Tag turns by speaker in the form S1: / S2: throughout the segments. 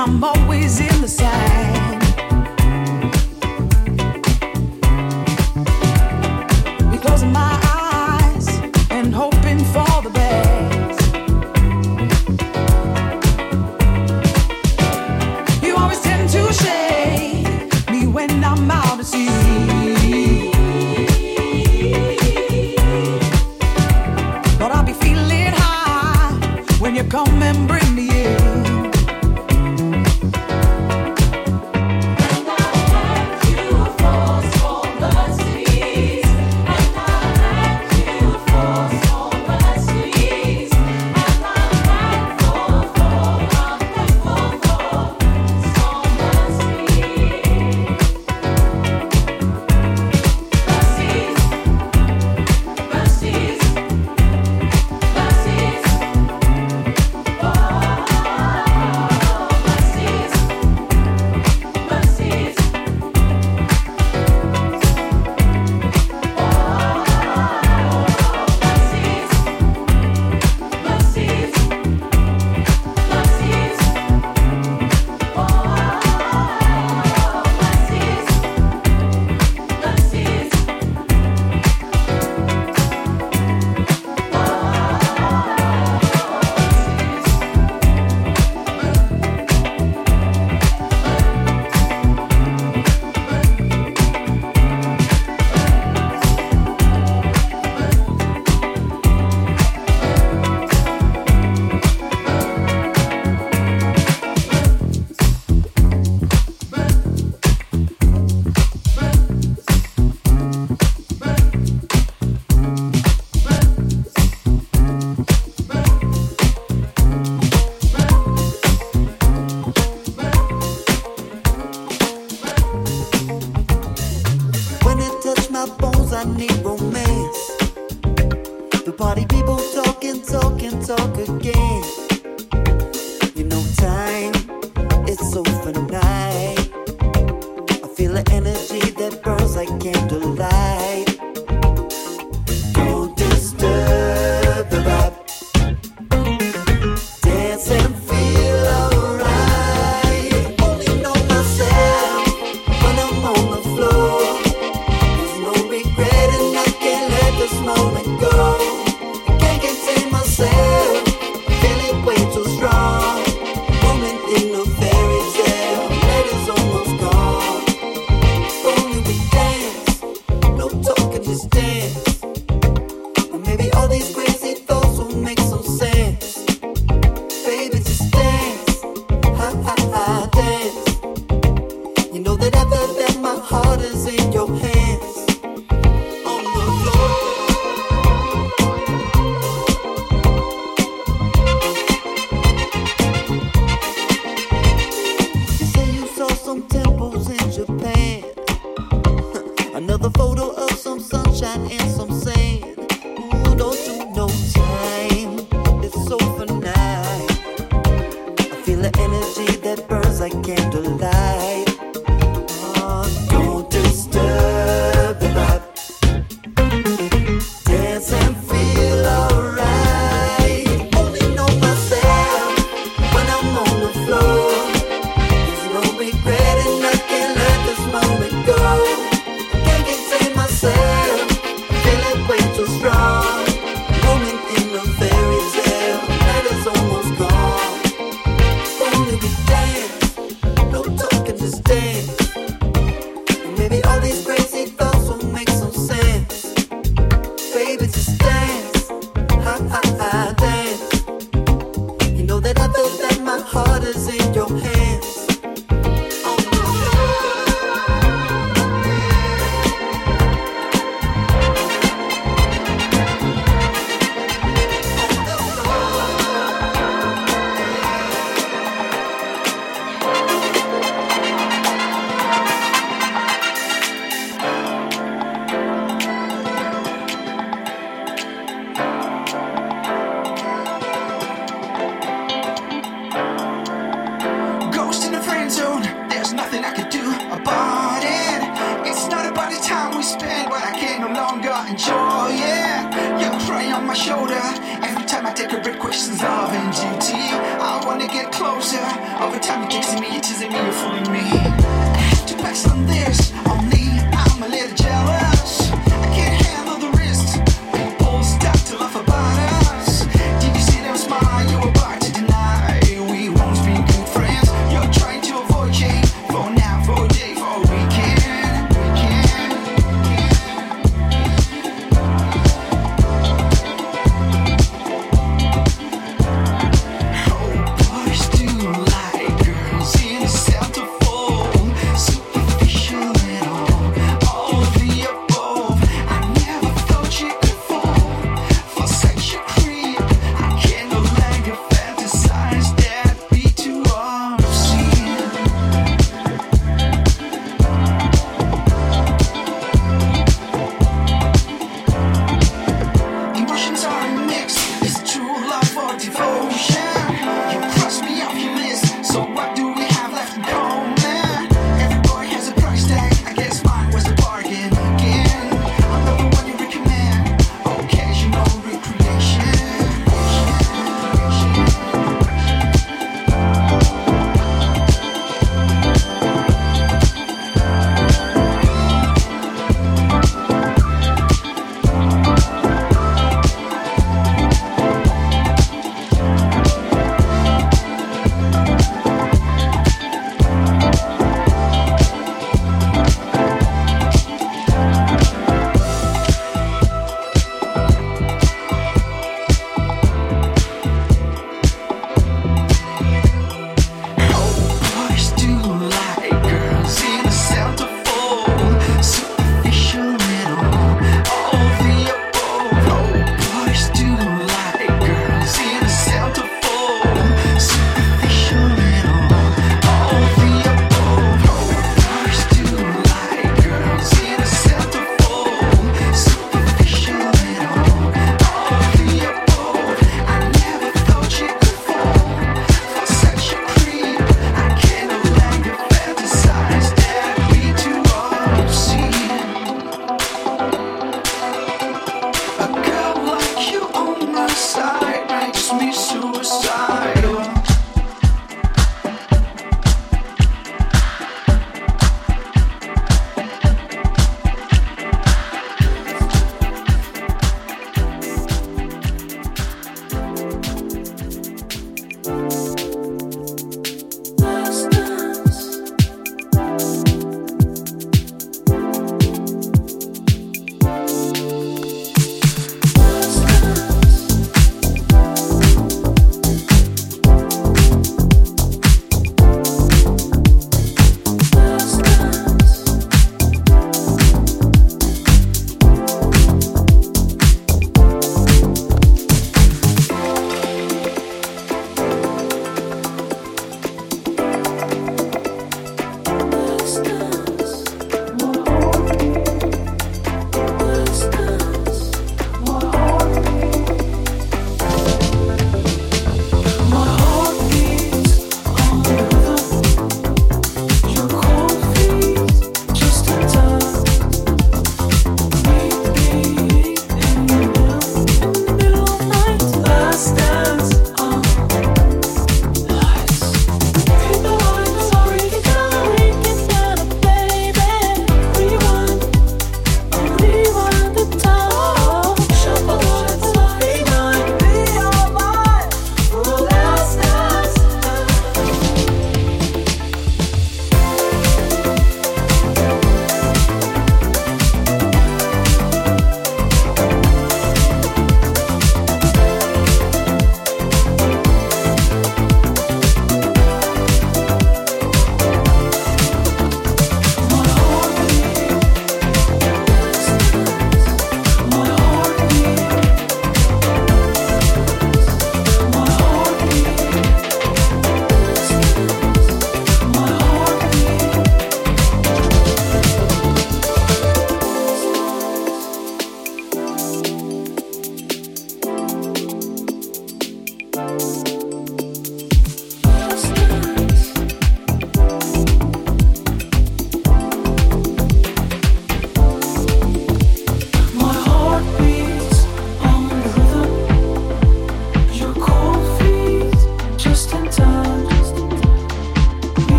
S1: I'm always in the side.
S2: talk again.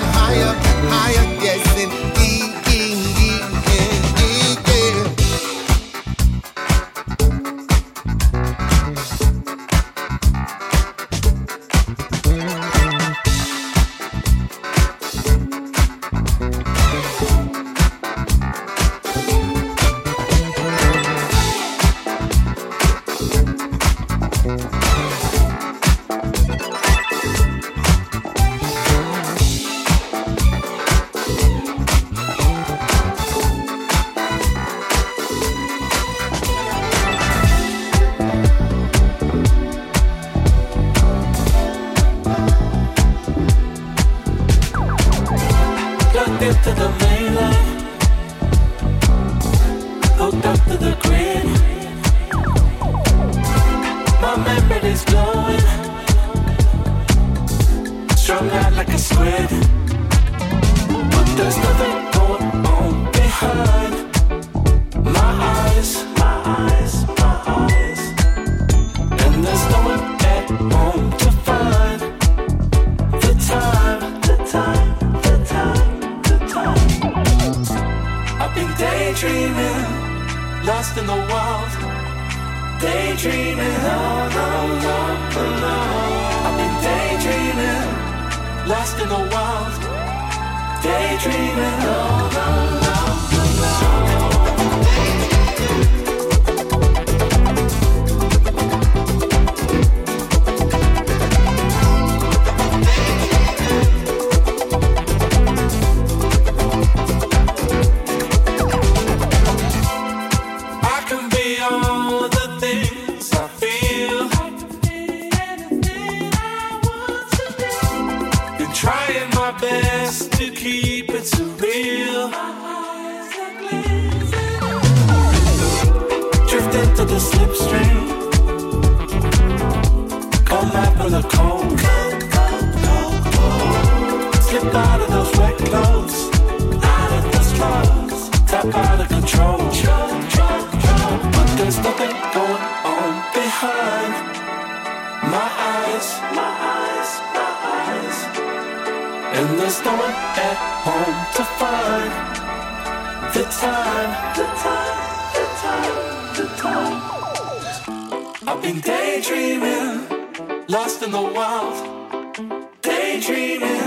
S3: rising higher, higher. lap with of cold. Cold, cold, cold, cold. Slip out of those wet clothes, out of those clothes. Tap out of control. Control, control, control. But there's nothing going on behind my eyes, my eyes, my eyes. And there's no one at home to find the time, the time, the time, the time. I've been daydreaming lost in the wild, daydreaming.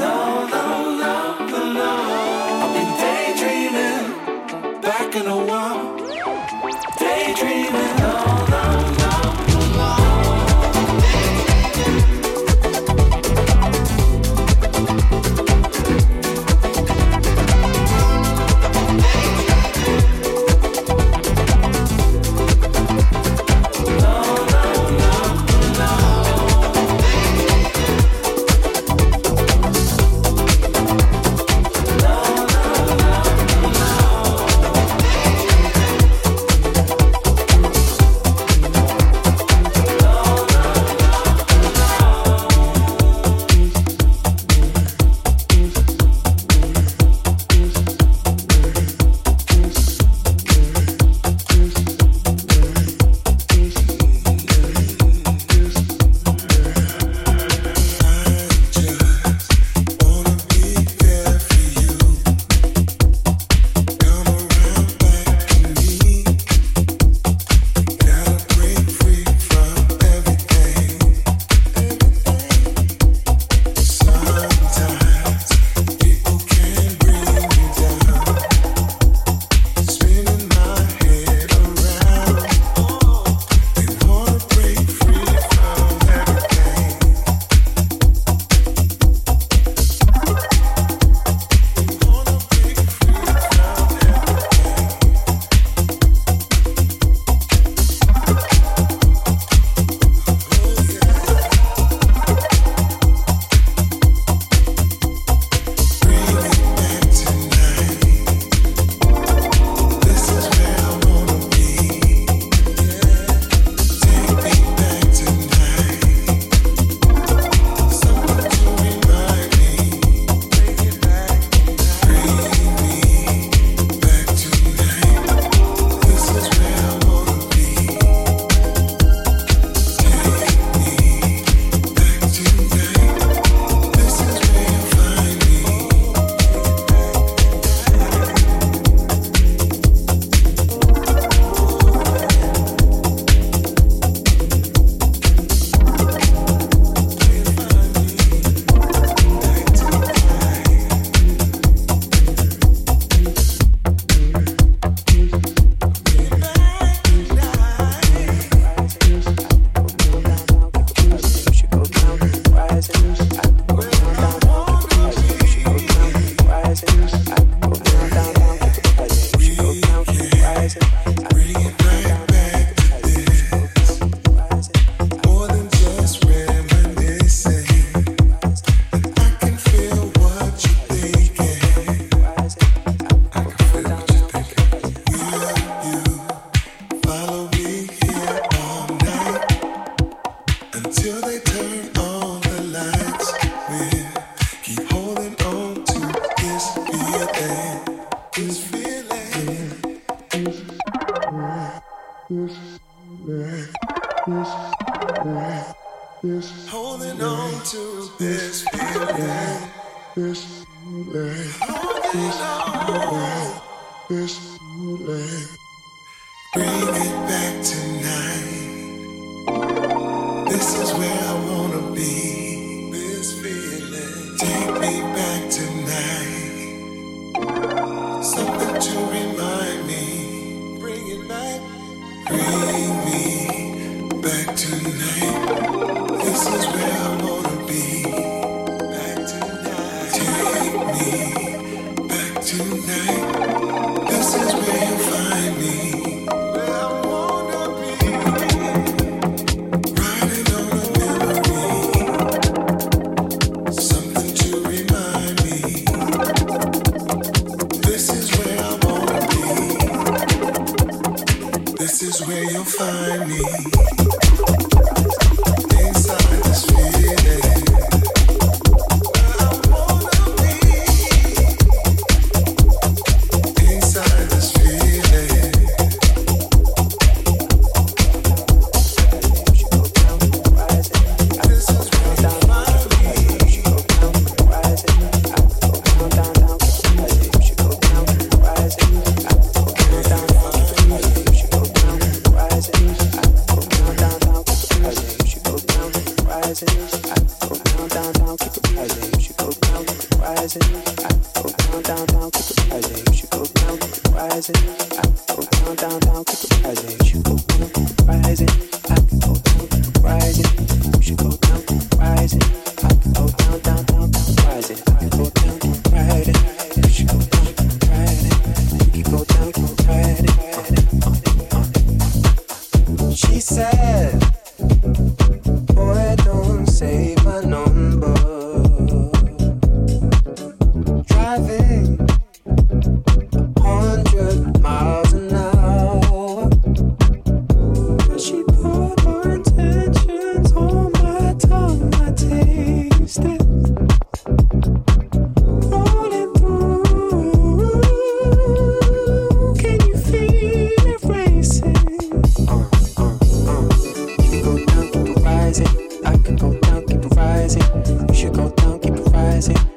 S4: rising. You should go down, keep rising.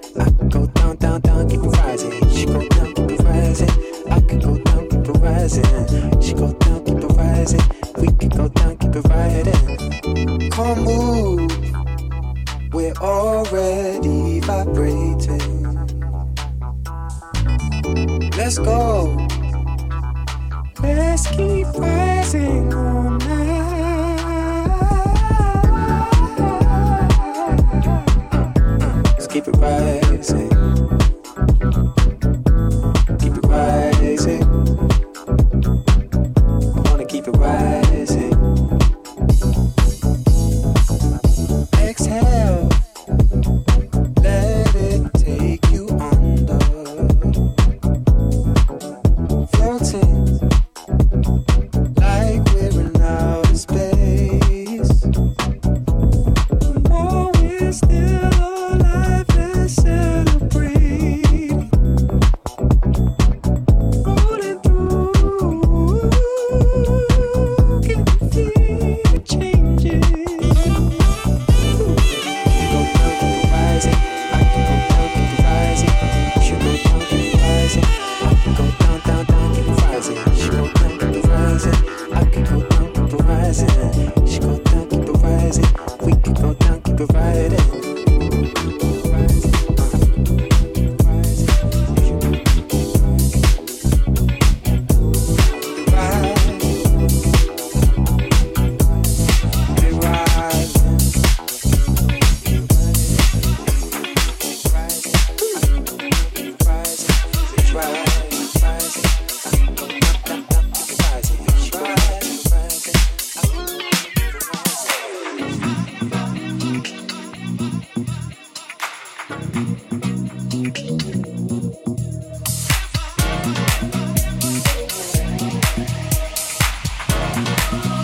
S4: Thank you.